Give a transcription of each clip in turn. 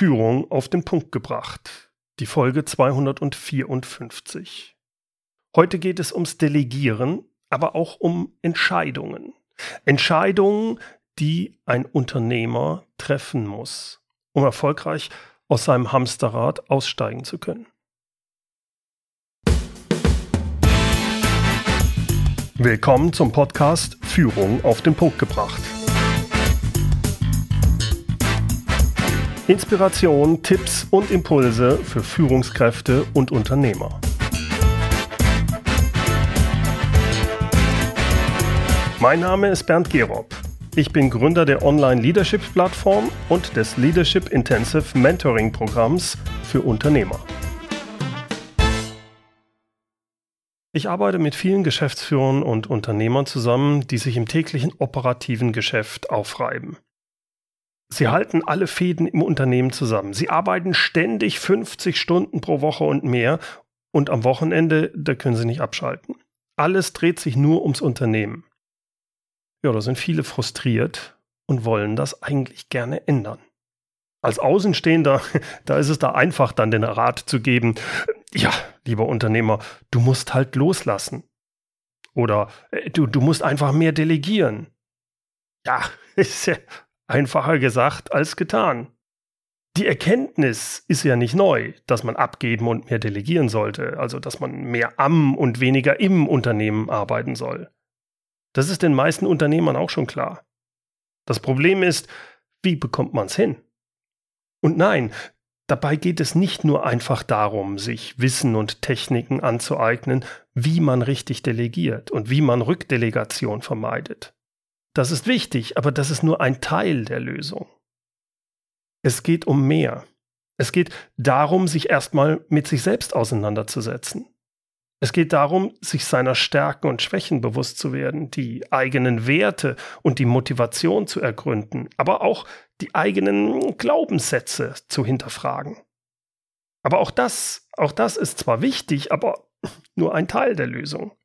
Führung auf den Punkt gebracht. Die Folge 254. Heute geht es ums Delegieren, aber auch um Entscheidungen. Entscheidungen, die ein Unternehmer treffen muss, um erfolgreich aus seinem Hamsterrad aussteigen zu können. Willkommen zum Podcast Führung auf den Punkt gebracht. Inspiration, Tipps und Impulse für Führungskräfte und Unternehmer. Mein Name ist Bernd Gerob. Ich bin Gründer der Online-Leadership-Plattform und des Leadership Intensive Mentoring-Programms für Unternehmer. Ich arbeite mit vielen Geschäftsführern und Unternehmern zusammen, die sich im täglichen operativen Geschäft aufreiben. Sie halten alle Fäden im Unternehmen zusammen. Sie arbeiten ständig 50 Stunden pro Woche und mehr und am Wochenende, da können sie nicht abschalten. Alles dreht sich nur ums Unternehmen. Ja, da sind viele frustriert und wollen das eigentlich gerne ändern. Als Außenstehender, da ist es da einfach, dann den Rat zu geben, ja, lieber Unternehmer, du musst halt loslassen. Oder äh, du, du musst einfach mehr delegieren. Ja, ist ja einfacher gesagt als getan. Die Erkenntnis ist ja nicht neu, dass man abgeben und mehr delegieren sollte, also dass man mehr am und weniger im Unternehmen arbeiten soll. Das ist den meisten Unternehmern auch schon klar. Das Problem ist, wie bekommt man es hin? Und nein, dabei geht es nicht nur einfach darum, sich Wissen und Techniken anzueignen, wie man richtig delegiert und wie man Rückdelegation vermeidet. Das ist wichtig, aber das ist nur ein Teil der Lösung. Es geht um mehr. Es geht darum, sich erstmal mit sich selbst auseinanderzusetzen. Es geht darum, sich seiner Stärken und Schwächen bewusst zu werden, die eigenen Werte und die Motivation zu ergründen, aber auch die eigenen Glaubenssätze zu hinterfragen. Aber auch das, auch das ist zwar wichtig, aber nur ein Teil der Lösung.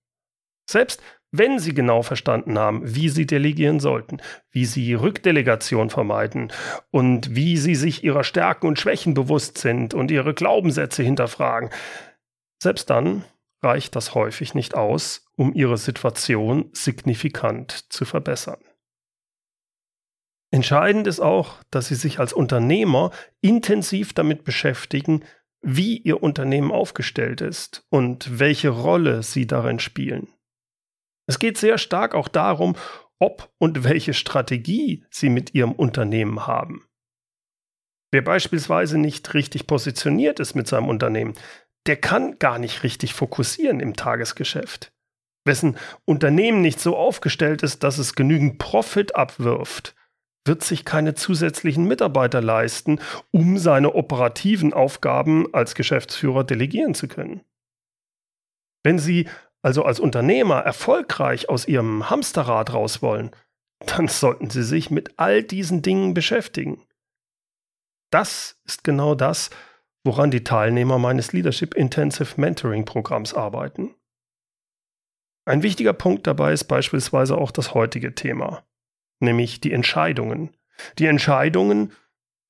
Selbst wenn Sie genau verstanden haben, wie Sie delegieren sollten, wie Sie Rückdelegation vermeiden und wie Sie sich Ihrer Stärken und Schwächen bewusst sind und Ihre Glaubenssätze hinterfragen, selbst dann reicht das häufig nicht aus, um ihre Situation signifikant zu verbessern. Entscheidend ist auch, dass Sie sich als Unternehmer intensiv damit beschäftigen, wie Ihr Unternehmen aufgestellt ist und welche Rolle Sie darin spielen. Es geht sehr stark auch darum, ob und welche Strategie Sie mit Ihrem Unternehmen haben. Wer beispielsweise nicht richtig positioniert ist mit seinem Unternehmen, der kann gar nicht richtig fokussieren im Tagesgeschäft. Wessen Unternehmen nicht so aufgestellt ist, dass es genügend Profit abwirft, wird sich keine zusätzlichen Mitarbeiter leisten, um seine operativen Aufgaben als Geschäftsführer delegieren zu können. Wenn Sie also als Unternehmer erfolgreich aus Ihrem Hamsterrad raus wollen, dann sollten Sie sich mit all diesen Dingen beschäftigen. Das ist genau das, woran die Teilnehmer meines Leadership Intensive Mentoring Programms arbeiten. Ein wichtiger Punkt dabei ist beispielsweise auch das heutige Thema, nämlich die Entscheidungen. Die Entscheidungen,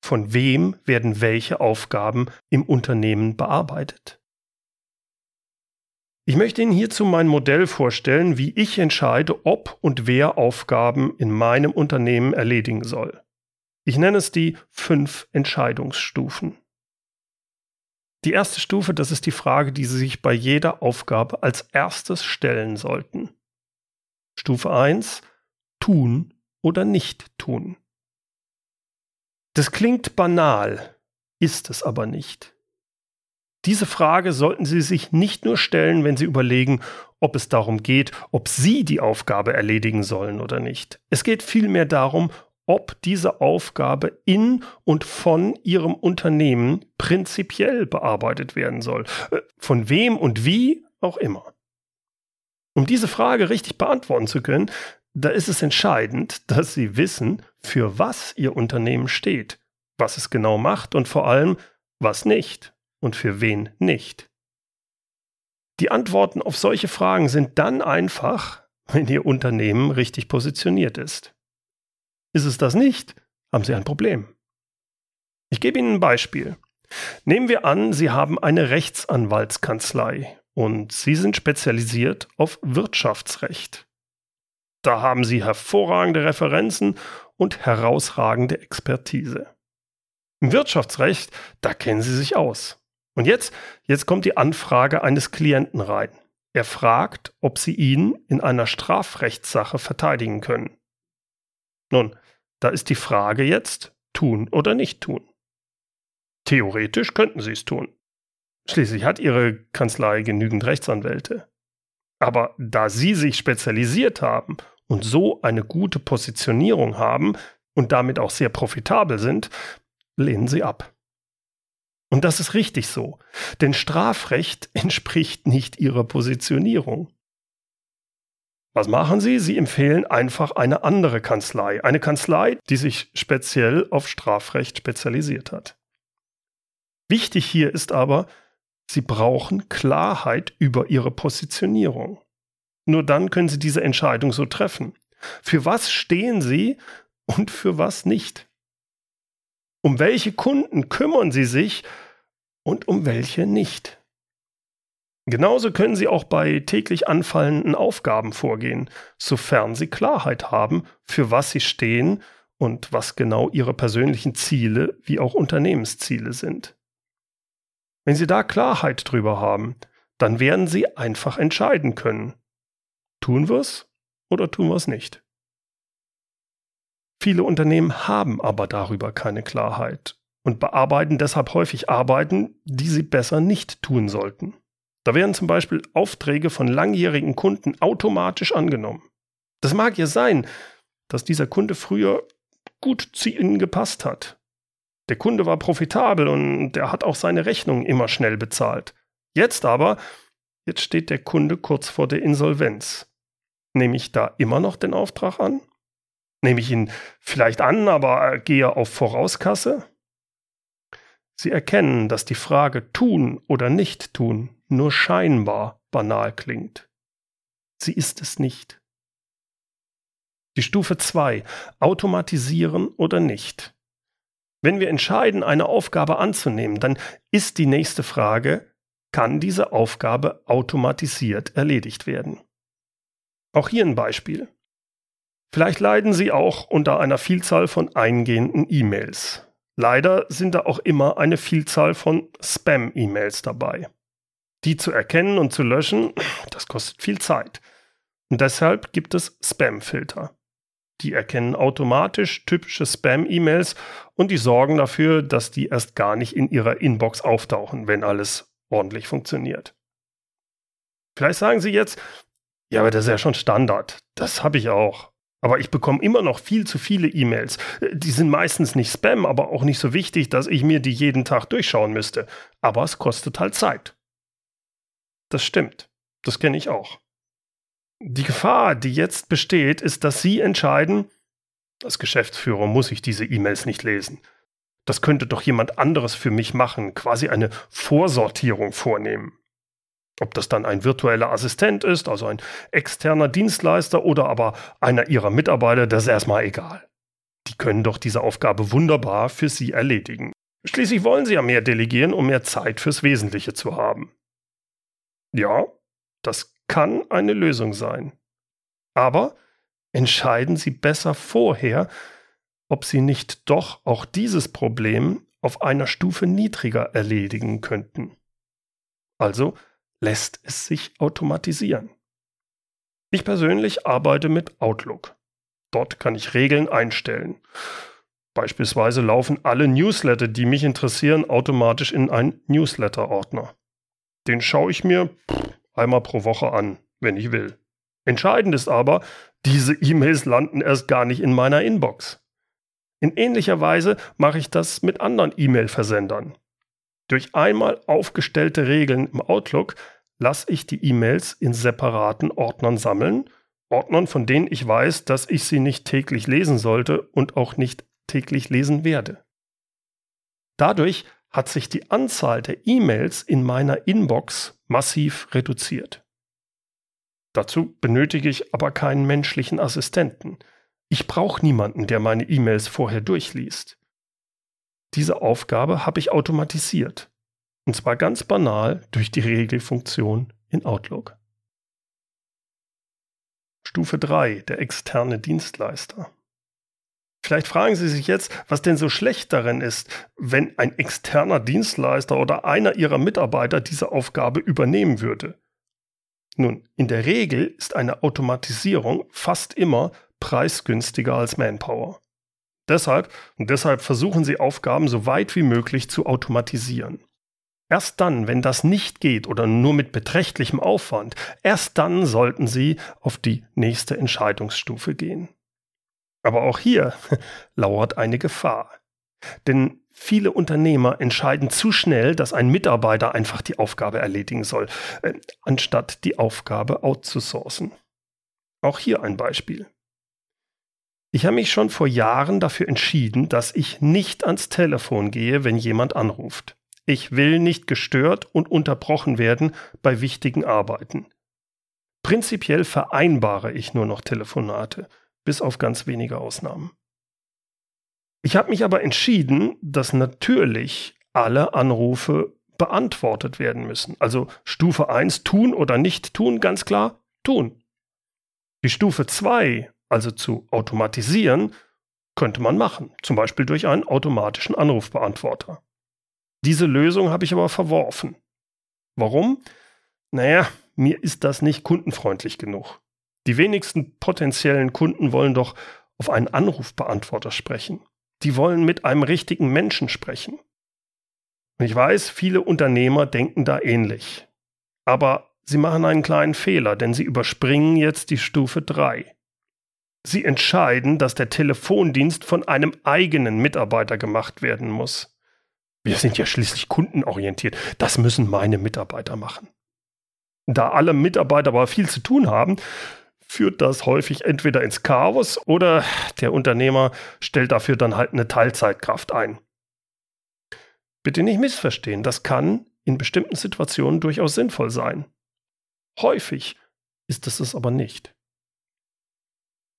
von wem werden welche Aufgaben im Unternehmen bearbeitet. Ich möchte Ihnen hierzu mein Modell vorstellen, wie ich entscheide, ob und wer Aufgaben in meinem Unternehmen erledigen soll. Ich nenne es die fünf Entscheidungsstufen. Die erste Stufe, das ist die Frage, die Sie sich bei jeder Aufgabe als erstes stellen sollten. Stufe 1. Tun oder nicht tun. Das klingt banal, ist es aber nicht. Diese Frage sollten Sie sich nicht nur stellen, wenn Sie überlegen, ob es darum geht, ob Sie die Aufgabe erledigen sollen oder nicht. Es geht vielmehr darum, ob diese Aufgabe in und von Ihrem Unternehmen prinzipiell bearbeitet werden soll. Äh, von wem und wie auch immer. Um diese Frage richtig beantworten zu können, da ist es entscheidend, dass Sie wissen, für was Ihr Unternehmen steht, was es genau macht und vor allem, was nicht und für wen nicht. Die Antworten auf solche Fragen sind dann einfach, wenn Ihr Unternehmen richtig positioniert ist. Ist es das nicht, haben Sie ein Problem. Ich gebe Ihnen ein Beispiel. Nehmen wir an, Sie haben eine Rechtsanwaltskanzlei und Sie sind spezialisiert auf Wirtschaftsrecht. Da haben Sie hervorragende Referenzen und herausragende Expertise. Im Wirtschaftsrecht, da kennen Sie sich aus. Und jetzt, jetzt kommt die Anfrage eines Klienten rein. Er fragt, ob Sie ihn in einer Strafrechtssache verteidigen können. Nun, da ist die Frage jetzt, tun oder nicht tun. Theoretisch könnten Sie es tun. Schließlich hat Ihre Kanzlei genügend Rechtsanwälte. Aber da Sie sich spezialisiert haben und so eine gute Positionierung haben und damit auch sehr profitabel sind, lehnen Sie ab. Und das ist richtig so, denn Strafrecht entspricht nicht Ihrer Positionierung. Was machen Sie? Sie empfehlen einfach eine andere Kanzlei, eine Kanzlei, die sich speziell auf Strafrecht spezialisiert hat. Wichtig hier ist aber, Sie brauchen Klarheit über Ihre Positionierung. Nur dann können Sie diese Entscheidung so treffen. Für was stehen Sie und für was nicht? Um welche Kunden kümmern Sie sich und um welche nicht? Genauso können Sie auch bei täglich anfallenden Aufgaben vorgehen, sofern Sie Klarheit haben, für was Sie stehen und was genau Ihre persönlichen Ziele wie auch Unternehmensziele sind. Wenn Sie da Klarheit drüber haben, dann werden Sie einfach entscheiden können. Tun wir es oder tun wir es nicht? Viele Unternehmen haben aber darüber keine Klarheit und bearbeiten deshalb häufig Arbeiten, die sie besser nicht tun sollten. Da werden zum Beispiel Aufträge von langjährigen Kunden automatisch angenommen. Das mag ja sein, dass dieser Kunde früher gut zu Ihnen gepasst hat. Der Kunde war profitabel und der hat auch seine Rechnungen immer schnell bezahlt. Jetzt aber, jetzt steht der Kunde kurz vor der Insolvenz. Nehme ich da immer noch den Auftrag an? Nehme ich ihn vielleicht an, aber gehe auf Vorauskasse? Sie erkennen, dass die Frage tun oder nicht tun nur scheinbar banal klingt. Sie ist es nicht. Die Stufe 2. Automatisieren oder nicht. Wenn wir entscheiden, eine Aufgabe anzunehmen, dann ist die nächste Frage, kann diese Aufgabe automatisiert erledigt werden? Auch hier ein Beispiel. Vielleicht leiden Sie auch unter einer Vielzahl von eingehenden E-Mails. Leider sind da auch immer eine Vielzahl von Spam-E-Mails dabei. Die zu erkennen und zu löschen, das kostet viel Zeit. Und deshalb gibt es Spam-Filter. Die erkennen automatisch typische Spam-E-Mails und die sorgen dafür, dass die erst gar nicht in ihrer Inbox auftauchen, wenn alles ordentlich funktioniert. Vielleicht sagen Sie jetzt, ja, aber das ist ja schon Standard. Das habe ich auch. Aber ich bekomme immer noch viel zu viele E-Mails. Die sind meistens nicht Spam, aber auch nicht so wichtig, dass ich mir die jeden Tag durchschauen müsste. Aber es kostet halt Zeit. Das stimmt. Das kenne ich auch. Die Gefahr, die jetzt besteht, ist, dass Sie entscheiden, als Geschäftsführer muss ich diese E-Mails nicht lesen. Das könnte doch jemand anderes für mich machen, quasi eine Vorsortierung vornehmen. Ob das dann ein virtueller Assistent ist, also ein externer Dienstleister oder aber einer ihrer Mitarbeiter, das ist erstmal egal. Die können doch diese Aufgabe wunderbar für Sie erledigen. Schließlich wollen Sie ja mehr delegieren, um mehr Zeit fürs Wesentliche zu haben. Ja, das kann eine Lösung sein. Aber entscheiden Sie besser vorher, ob Sie nicht doch auch dieses Problem auf einer Stufe niedriger erledigen könnten. Also lässt es sich automatisieren. Ich persönlich arbeite mit Outlook. Dort kann ich Regeln einstellen. Beispielsweise laufen alle Newsletter, die mich interessieren, automatisch in einen Newsletter-Ordner. Den schaue ich mir einmal pro Woche an, wenn ich will. Entscheidend ist aber, diese E-Mails landen erst gar nicht in meiner Inbox. In ähnlicher Weise mache ich das mit anderen E-Mail-Versendern. Durch einmal aufgestellte Regeln im Outlook lasse ich die E-Mails in separaten Ordnern sammeln, Ordnern, von denen ich weiß, dass ich sie nicht täglich lesen sollte und auch nicht täglich lesen werde. Dadurch hat sich die Anzahl der E-Mails in meiner Inbox massiv reduziert. Dazu benötige ich aber keinen menschlichen Assistenten. Ich brauche niemanden, der meine E-Mails vorher durchliest. Diese Aufgabe habe ich automatisiert. Und zwar ganz banal durch die Regelfunktion in Outlook. Stufe 3, der externe Dienstleister. Vielleicht fragen Sie sich jetzt, was denn so schlecht darin ist, wenn ein externer Dienstleister oder einer Ihrer Mitarbeiter diese Aufgabe übernehmen würde. Nun, in der Regel ist eine Automatisierung fast immer preisgünstiger als Manpower. Deshalb und deshalb versuchen Sie Aufgaben so weit wie möglich zu automatisieren. Erst dann, wenn das nicht geht oder nur mit beträchtlichem Aufwand, erst dann sollten Sie auf die nächste Entscheidungsstufe gehen. Aber auch hier lauert eine Gefahr. Denn viele Unternehmer entscheiden zu schnell, dass ein Mitarbeiter einfach die Aufgabe erledigen soll, äh, anstatt die Aufgabe outzusourcen. Auch hier ein Beispiel. Ich habe mich schon vor Jahren dafür entschieden, dass ich nicht ans Telefon gehe, wenn jemand anruft. Ich will nicht gestört und unterbrochen werden bei wichtigen Arbeiten. Prinzipiell vereinbare ich nur noch Telefonate, bis auf ganz wenige Ausnahmen. Ich habe mich aber entschieden, dass natürlich alle Anrufe beantwortet werden müssen. Also Stufe 1 tun oder nicht tun, ganz klar tun. Die Stufe 2, also zu automatisieren, könnte man machen, zum Beispiel durch einen automatischen Anrufbeantworter. Diese Lösung habe ich aber verworfen. Warum? Naja, mir ist das nicht kundenfreundlich genug. Die wenigsten potenziellen Kunden wollen doch auf einen Anrufbeantworter sprechen. Die wollen mit einem richtigen Menschen sprechen. Ich weiß, viele Unternehmer denken da ähnlich. Aber sie machen einen kleinen Fehler, denn sie überspringen jetzt die Stufe 3. Sie entscheiden, dass der Telefondienst von einem eigenen Mitarbeiter gemacht werden muss. Wir sind ja schließlich kundenorientiert. Das müssen meine Mitarbeiter machen. Da alle Mitarbeiter aber viel zu tun haben, führt das häufig entweder ins Chaos oder der Unternehmer stellt dafür dann halt eine Teilzeitkraft ein. Bitte nicht missverstehen, das kann in bestimmten Situationen durchaus sinnvoll sein. Häufig ist es es aber nicht.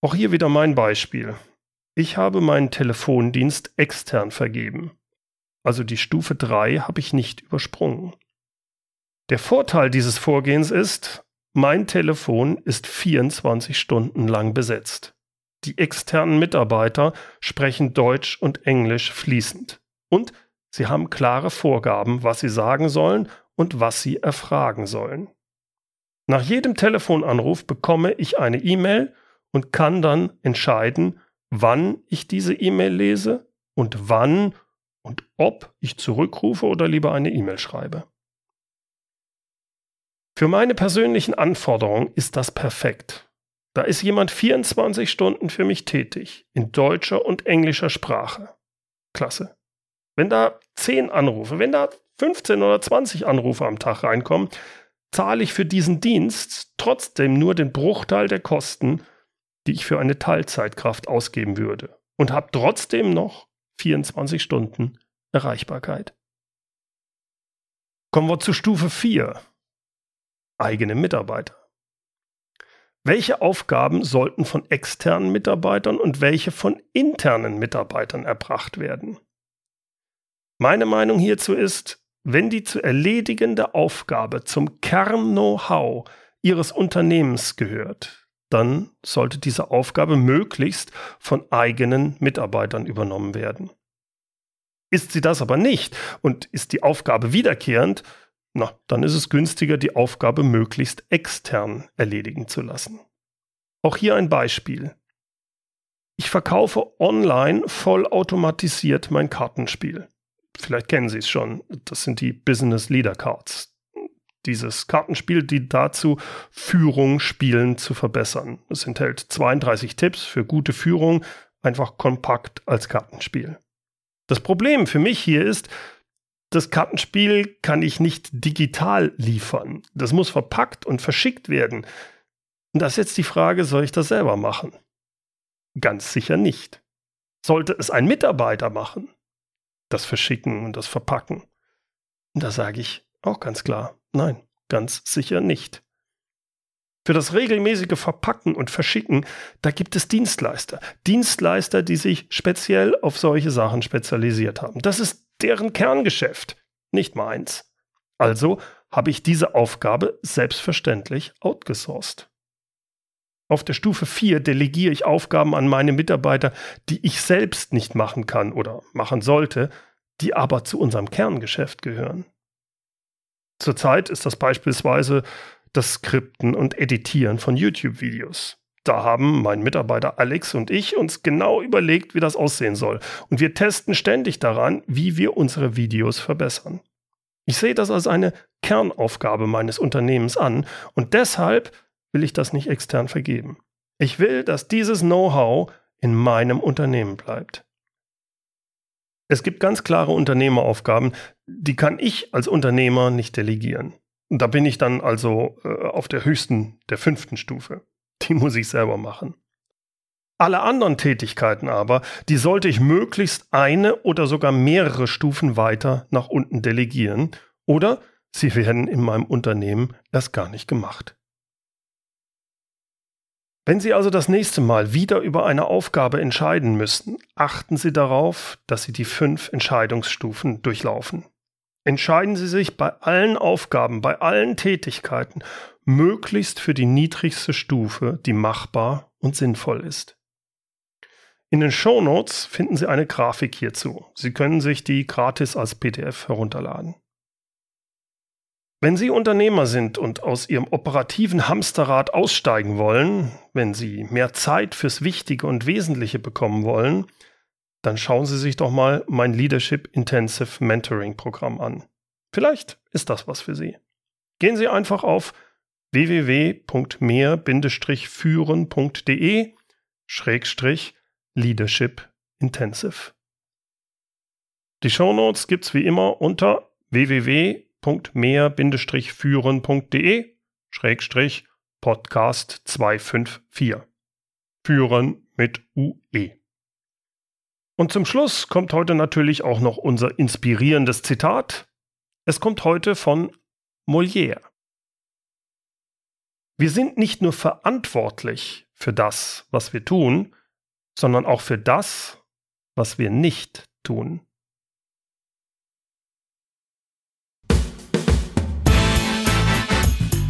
Auch hier wieder mein Beispiel. Ich habe meinen Telefondienst extern vergeben also die Stufe 3, habe ich nicht übersprungen. Der Vorteil dieses Vorgehens ist, mein Telefon ist 24 Stunden lang besetzt. Die externen Mitarbeiter sprechen Deutsch und Englisch fließend. Und sie haben klare Vorgaben, was sie sagen sollen und was sie erfragen sollen. Nach jedem Telefonanruf bekomme ich eine E-Mail und kann dann entscheiden, wann ich diese E-Mail lese und wann und ob ich zurückrufe oder lieber eine E-Mail schreibe. Für meine persönlichen Anforderungen ist das perfekt. Da ist jemand 24 Stunden für mich tätig, in deutscher und englischer Sprache. Klasse. Wenn da 10 Anrufe, wenn da 15 oder 20 Anrufe am Tag reinkommen, zahle ich für diesen Dienst trotzdem nur den Bruchteil der Kosten, die ich für eine Teilzeitkraft ausgeben würde. Und habe trotzdem noch 24 Stunden Erreichbarkeit. Kommen wir zu Stufe 4. Eigene Mitarbeiter. Welche Aufgaben sollten von externen Mitarbeitern und welche von internen Mitarbeitern erbracht werden? Meine Meinung hierzu ist, wenn die zu erledigende Aufgabe zum Kern-Know-how Ihres Unternehmens gehört, dann sollte diese Aufgabe möglichst von eigenen Mitarbeitern übernommen werden. Ist sie das aber nicht und ist die Aufgabe wiederkehrend, na, dann ist es günstiger, die Aufgabe möglichst extern erledigen zu lassen. Auch hier ein Beispiel. Ich verkaufe online vollautomatisiert mein Kartenspiel. Vielleicht kennen Sie es schon. Das sind die Business Leader Cards. Dieses Kartenspiel dient dazu, Führung, Spielen zu verbessern. Es enthält 32 Tipps für gute Führung, einfach kompakt als Kartenspiel. Das Problem für mich hier ist, das Kartenspiel kann ich nicht digital liefern. Das muss verpackt und verschickt werden. Und da ist jetzt die Frage, soll ich das selber machen? Ganz sicher nicht. Sollte es ein Mitarbeiter machen? Das Verschicken und das Verpacken? Und da sage ich auch ganz klar, nein, ganz sicher nicht. Für das regelmäßige Verpacken und Verschicken, da gibt es Dienstleister. Dienstleister, die sich speziell auf solche Sachen spezialisiert haben. Das ist deren Kerngeschäft, nicht meins. Also habe ich diese Aufgabe selbstverständlich outgesourced. Auf der Stufe 4 delegiere ich Aufgaben an meine Mitarbeiter, die ich selbst nicht machen kann oder machen sollte, die aber zu unserem Kerngeschäft gehören. Zurzeit ist das beispielsweise das Skripten und Editieren von YouTube-Videos. Da haben mein Mitarbeiter Alex und ich uns genau überlegt, wie das aussehen soll. Und wir testen ständig daran, wie wir unsere Videos verbessern. Ich sehe das als eine Kernaufgabe meines Unternehmens an und deshalb will ich das nicht extern vergeben. Ich will, dass dieses Know-how in meinem Unternehmen bleibt. Es gibt ganz klare Unternehmeraufgaben, die kann ich als Unternehmer nicht delegieren. Da bin ich dann also äh, auf der höchsten, der fünften Stufe. Die muss ich selber machen. Alle anderen Tätigkeiten aber, die sollte ich möglichst eine oder sogar mehrere Stufen weiter nach unten delegieren oder sie werden in meinem Unternehmen erst gar nicht gemacht. Wenn Sie also das nächste Mal wieder über eine Aufgabe entscheiden müssen, achten Sie darauf, dass Sie die fünf Entscheidungsstufen durchlaufen. Entscheiden Sie sich bei allen Aufgaben, bei allen Tätigkeiten möglichst für die niedrigste Stufe, die machbar und sinnvoll ist. In den Show Notes finden Sie eine Grafik hierzu. Sie können sich die gratis als PDF herunterladen. Wenn Sie Unternehmer sind und aus Ihrem operativen Hamsterrad aussteigen wollen, wenn Sie mehr Zeit fürs Wichtige und Wesentliche bekommen wollen, dann schauen Sie sich doch mal mein Leadership Intensive Mentoring Programm an. Vielleicht ist das was für Sie. Gehen Sie einfach auf www.mehr-führen.de Schrägstrich Leadership Intensive. Die Shownotes gibt's wie immer unter www www.mehr-führen.de Schrägstrich Podcast 254. Führen mit UE. Und zum Schluss kommt heute natürlich auch noch unser inspirierendes Zitat. Es kommt heute von Molière. Wir sind nicht nur verantwortlich für das, was wir tun, sondern auch für das, was wir nicht tun.